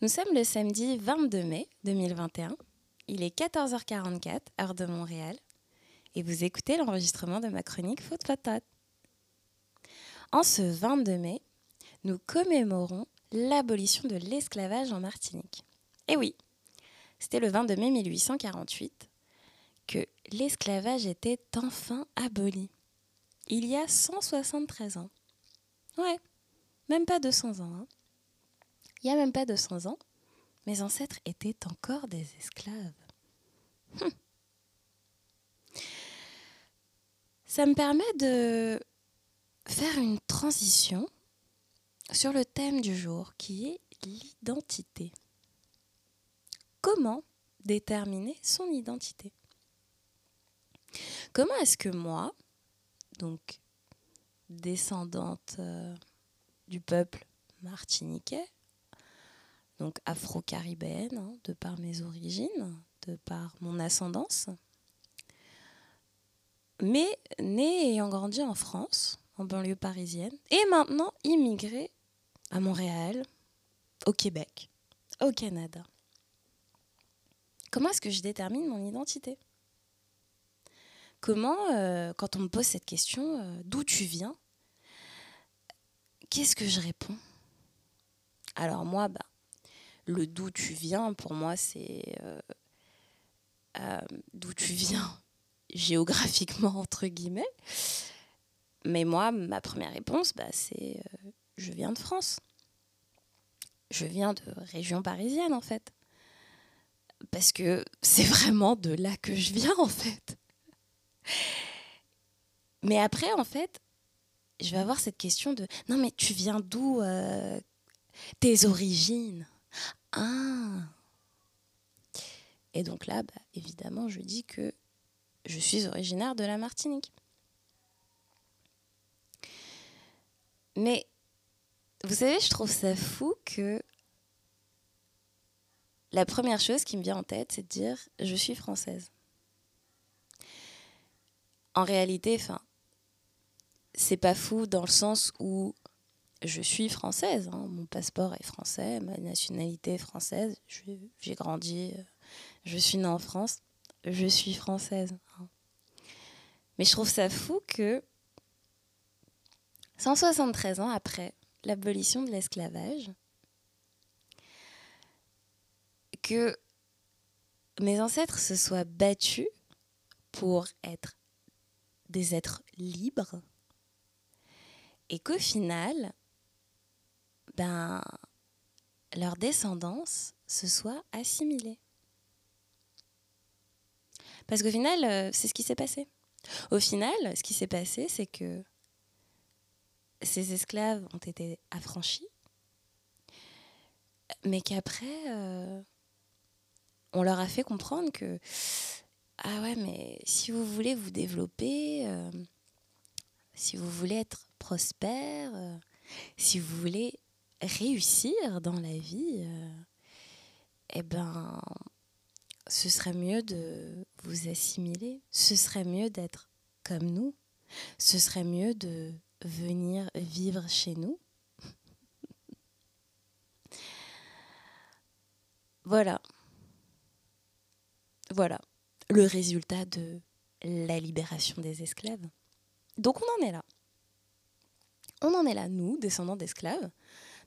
Nous sommes le samedi 22 mai 2021. Il est 14h44, heure de Montréal. Et vous écoutez l'enregistrement de ma chronique Faute Patate. En ce 22 mai, nous commémorons l'abolition de l'esclavage en Martinique. Et oui, c'était le 22 mai 1848 que l'esclavage était enfin aboli. Il y a 173 ans. Ouais, même pas 200 ans. Hein. Il n'y a même pas 200 ans, mes ancêtres étaient encore des esclaves. Hum. Ça me permet de faire une transition sur le thème du jour qui est l'identité. Comment déterminer son identité? Comment est-ce que moi, donc descendante euh, du peuple martiniquais, donc afro-caribéenne, hein, de par mes origines, de par mon ascendance. Mais née et ayant grandi en France, en banlieue parisienne, et maintenant immigrée à Montréal, au Québec, au Canada. Comment est-ce que je détermine mon identité? Comment, euh, quand on me pose cette question, euh, d'où tu viens Qu'est-ce que je réponds? Alors moi, bah, le d'où tu viens, pour moi, c'est euh, euh, d'où tu viens géographiquement, entre guillemets. Mais moi, ma première réponse, bah, c'est euh, je viens de France. Je viens de région parisienne, en fait. Parce que c'est vraiment de là que je viens, en fait. Mais après, en fait, je vais avoir cette question de non, mais tu viens d'où Tes origines? Ah Et donc là, bah, évidemment, je dis que je suis originaire de la Martinique. Mais vous savez, je trouve ça fou que la première chose qui me vient en tête, c'est de dire je suis française. En réalité, enfin, c'est pas fou dans le sens où je suis française, hein. mon passeport est français, ma nationalité est française, j'ai grandi, euh, je suis née en France, je suis française. Hein. Mais je trouve ça fou que 173 ans après l'abolition de l'esclavage, que mes ancêtres se soient battus pour être des êtres libres et qu'au final, ben, leur descendance se soit assimilée. Parce qu'au final, euh, c'est ce qui s'est passé. Au final, ce qui s'est passé, c'est que ces esclaves ont été affranchis, mais qu'après, euh, on leur a fait comprendre que, ah ouais, mais si vous voulez vous développer, euh, si vous voulez être prospère, si vous voulez réussir dans la vie, euh, eh ben, ce serait mieux de vous assimiler, ce serait mieux d'être comme nous, ce serait mieux de venir vivre chez nous. voilà. Voilà le résultat de la libération des esclaves. Donc on en est là. On en est là, nous, descendants d'esclaves,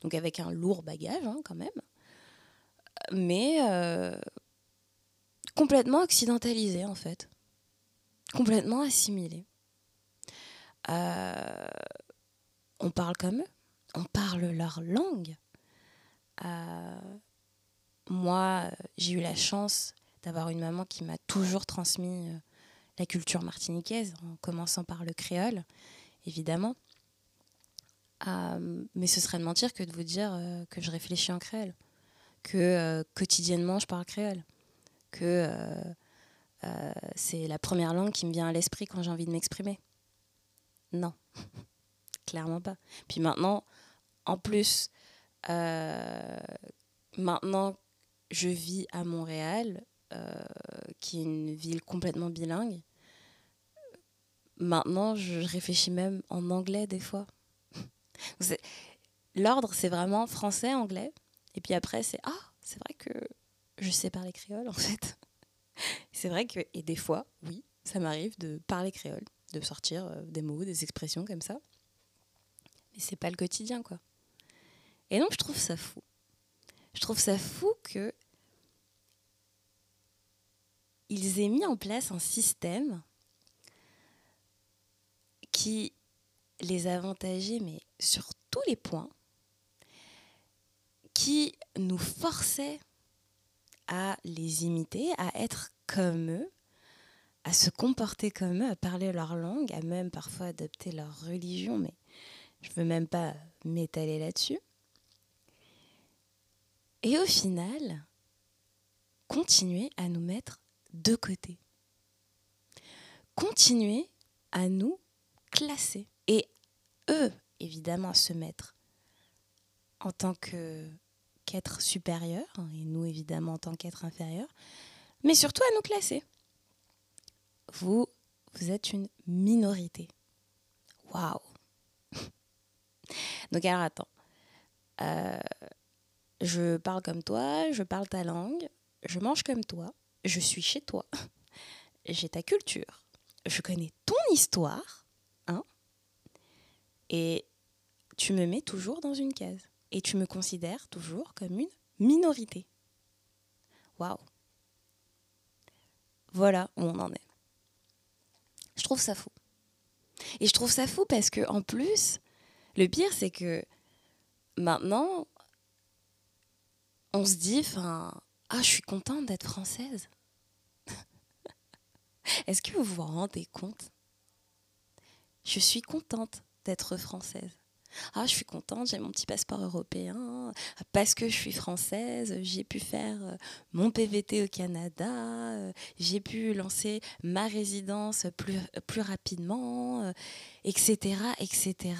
donc avec un lourd bagage hein, quand même, mais euh, complètement occidentalisé en fait, complètement assimilé. Euh, on parle comme eux, on parle leur langue. Euh, moi, j'ai eu la chance d'avoir une maman qui m'a toujours transmis la culture martiniquaise, en commençant par le créole, évidemment. Euh, mais ce serait de mentir que de vous dire euh, que je réfléchis en créole, que euh, quotidiennement je parle créole, que c'est la première langue qui me vient à l'esprit quand j'ai envie de m'exprimer. Non, clairement pas. Puis maintenant, en plus, maintenant je vis à Montréal, qui est une ville complètement bilingue. Maintenant, je réfléchis même en anglais des fois. L'ordre, c'est vraiment français, anglais. Et puis après, c'est Ah, c'est vrai que je sais parler créole, en fait. c'est vrai que, et des fois, oui, ça m'arrive de parler créole, de sortir euh, des mots, des expressions comme ça. Mais c'est pas le quotidien, quoi. Et donc, je trouve ça fou. Je trouve ça fou que ils aient mis en place un système qui les avantageait, mais sur tous les points, qui nous forçait à les imiter, à être comme eux, à se comporter comme eux, à parler leur langue, à même parfois adopter leur religion, mais je ne veux même pas m'étaler là-dessus. Et au final, continuer à nous mettre de côté. Continuer à nous classer. Et eux, évidemment, se mettre en tant qu'être supérieur, et nous, évidemment, en tant qu'être inférieur, mais surtout à nous classer. Vous, vous êtes une minorité. Waouh Donc alors attends. Euh, je parle comme toi, je parle ta langue, je mange comme toi, je suis chez toi, j'ai ta culture, je connais ton histoire, et tu me mets toujours dans une case. Et tu me considères toujours comme une minorité. Waouh. Voilà où on en est. Je trouve ça fou. Et je trouve ça fou parce que en plus, le pire c'est que maintenant, on se dit, enfin, ah, je suis contente d'être française. Est-ce que vous vous rendez compte? Je suis contente d'être française. Ah, je suis contente, j'ai mon petit passeport européen, parce que je suis française, j'ai pu faire euh, mon PVT au Canada, euh, j'ai pu lancer ma résidence plus, rapidement, etc., euh, etc.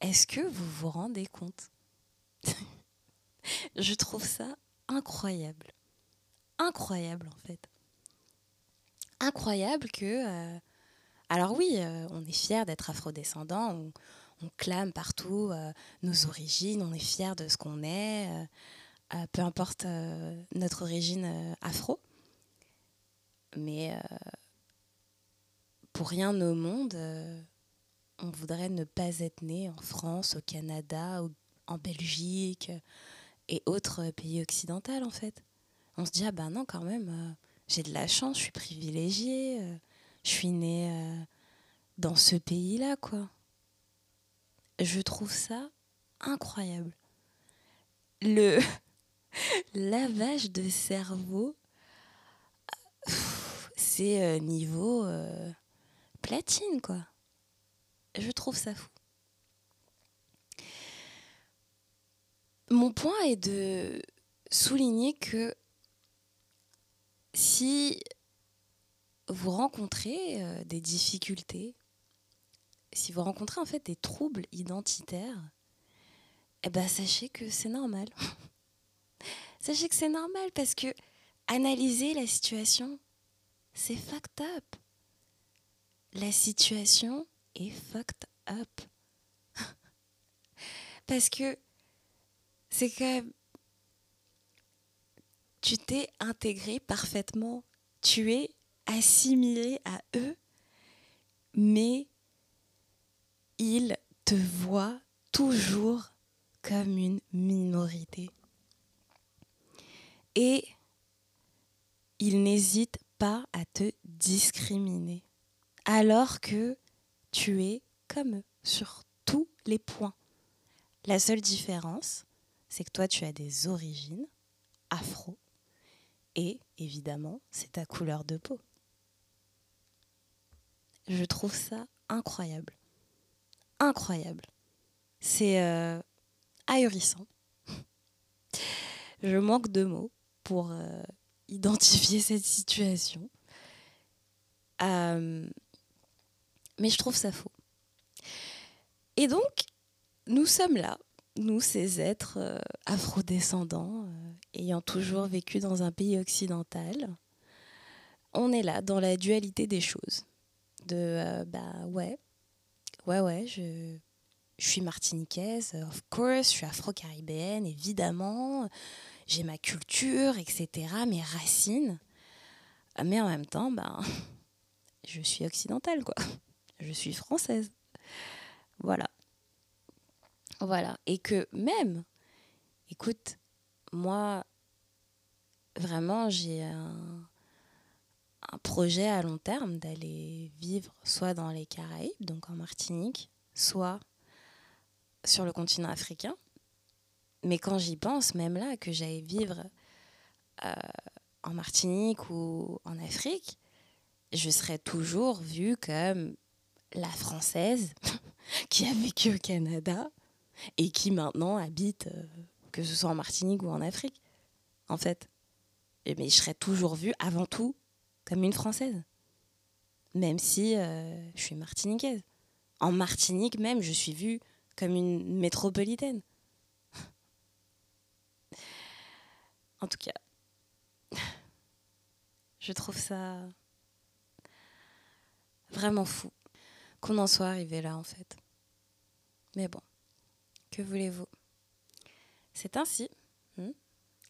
Est-ce que vous vous rendez compte? Je trouve ça incroyable. Incroyable, en fait. Incroyable que alors oui, euh, on est fier d'être afrodescendant, on, on clame partout euh, nos origines, on est fier de ce qu'on est, euh, peu importe notre origine afro. Mais pour rien au monde, on voudrait ne pas être né en France, au Canada, en Belgique et autres pays occidentaux en fait. On se dit ah ben non quand même, j'ai de la chance, je suis privilégiée je suis née euh, dans ce pays-là, quoi. Je trouve ça incroyable. Le lavage de cerveau, c'est euh, niveau euh, platine, quoi. Je trouve ça fou. Mon point est de souligner que si vous rencontrez euh, des difficultés, si vous rencontrez en fait des troubles identitaires, eh ben sachez que c'est normal. sachez que c'est normal parce que analyser la situation, c'est fucked up. La situation est fucked up. parce que c'est que tu t'es intégré parfaitement. Tu es assimilé à eux, mais ils te voient toujours comme une minorité. Et ils n'hésitent pas à te discriminer, alors que tu es comme eux sur tous les points. La seule différence, c'est que toi, tu as des origines afro, et évidemment, c'est ta couleur de peau. Je trouve ça incroyable. Incroyable. C'est euh, ahurissant. Je manque de mots pour euh, identifier cette situation. Euh, mais je trouve ça faux. Et donc, nous sommes là, nous, ces êtres afrodescendants, ayant toujours vécu dans un pays occidental, on est là dans la dualité des choses de euh, bah ouais, ouais, ouais, je, je suis martiniquaise, of course, je suis afro-caribéenne, évidemment, j'ai ma culture, etc., mes racines. Mais en même temps, ben, je suis occidentale, quoi. Je suis française. Voilà. Voilà. Et que même, écoute, moi, vraiment, j'ai un, projet à long terme d'aller vivre soit dans les Caraïbes, donc en Martinique, soit sur le continent africain. Mais quand j'y pense, même là, que j'aille vivre euh, en Martinique ou en Afrique, je serais toujours vue comme la française qui a vécu au Canada et qui maintenant habite, euh, que ce soit en Martinique ou en Afrique, en fait. Mais je serais toujours vue avant tout comme une française, même si euh, je suis martiniquaise. En Martinique même, je suis vue comme une métropolitaine. en tout cas, je trouve ça vraiment fou qu'on en soit arrivé là en fait. Mais bon, que voulez-vous? C'est ainsi. Hmm?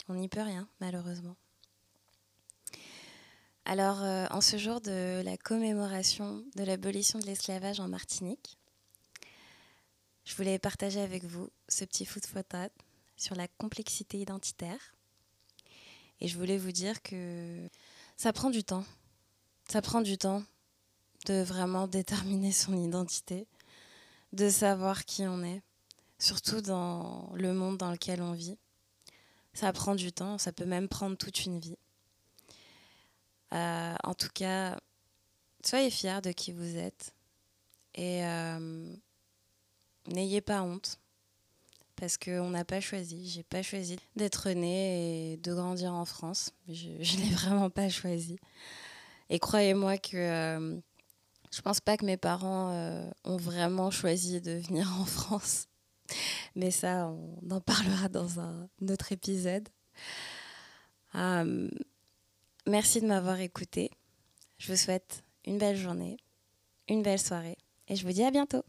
On n'y peut rien, malheureusement. Alors, euh, en ce jour de la commémoration de l'abolition de l'esclavage en Martinique, je voulais partager avec vous ce petit foot photo sur la complexité identitaire. Et je voulais vous dire que ça prend du temps. Ça prend du temps de vraiment déterminer son identité, de savoir qui on est, surtout dans le monde dans lequel on vit. Ça prend du temps, ça peut même prendre toute une vie. Euh, en tout cas, soyez fiers de qui vous êtes et euh, n'ayez pas honte parce qu'on n'a pas choisi. J'ai pas choisi d'être née et de grandir en France. Je ne l'ai vraiment pas choisi. Et croyez-moi que euh, je pense pas que mes parents euh, ont vraiment choisi de venir en France. Mais ça, on en parlera dans un autre épisode. Merci de m'avoir écouté. Je vous souhaite une belle journée, une belle soirée et je vous dis à bientôt.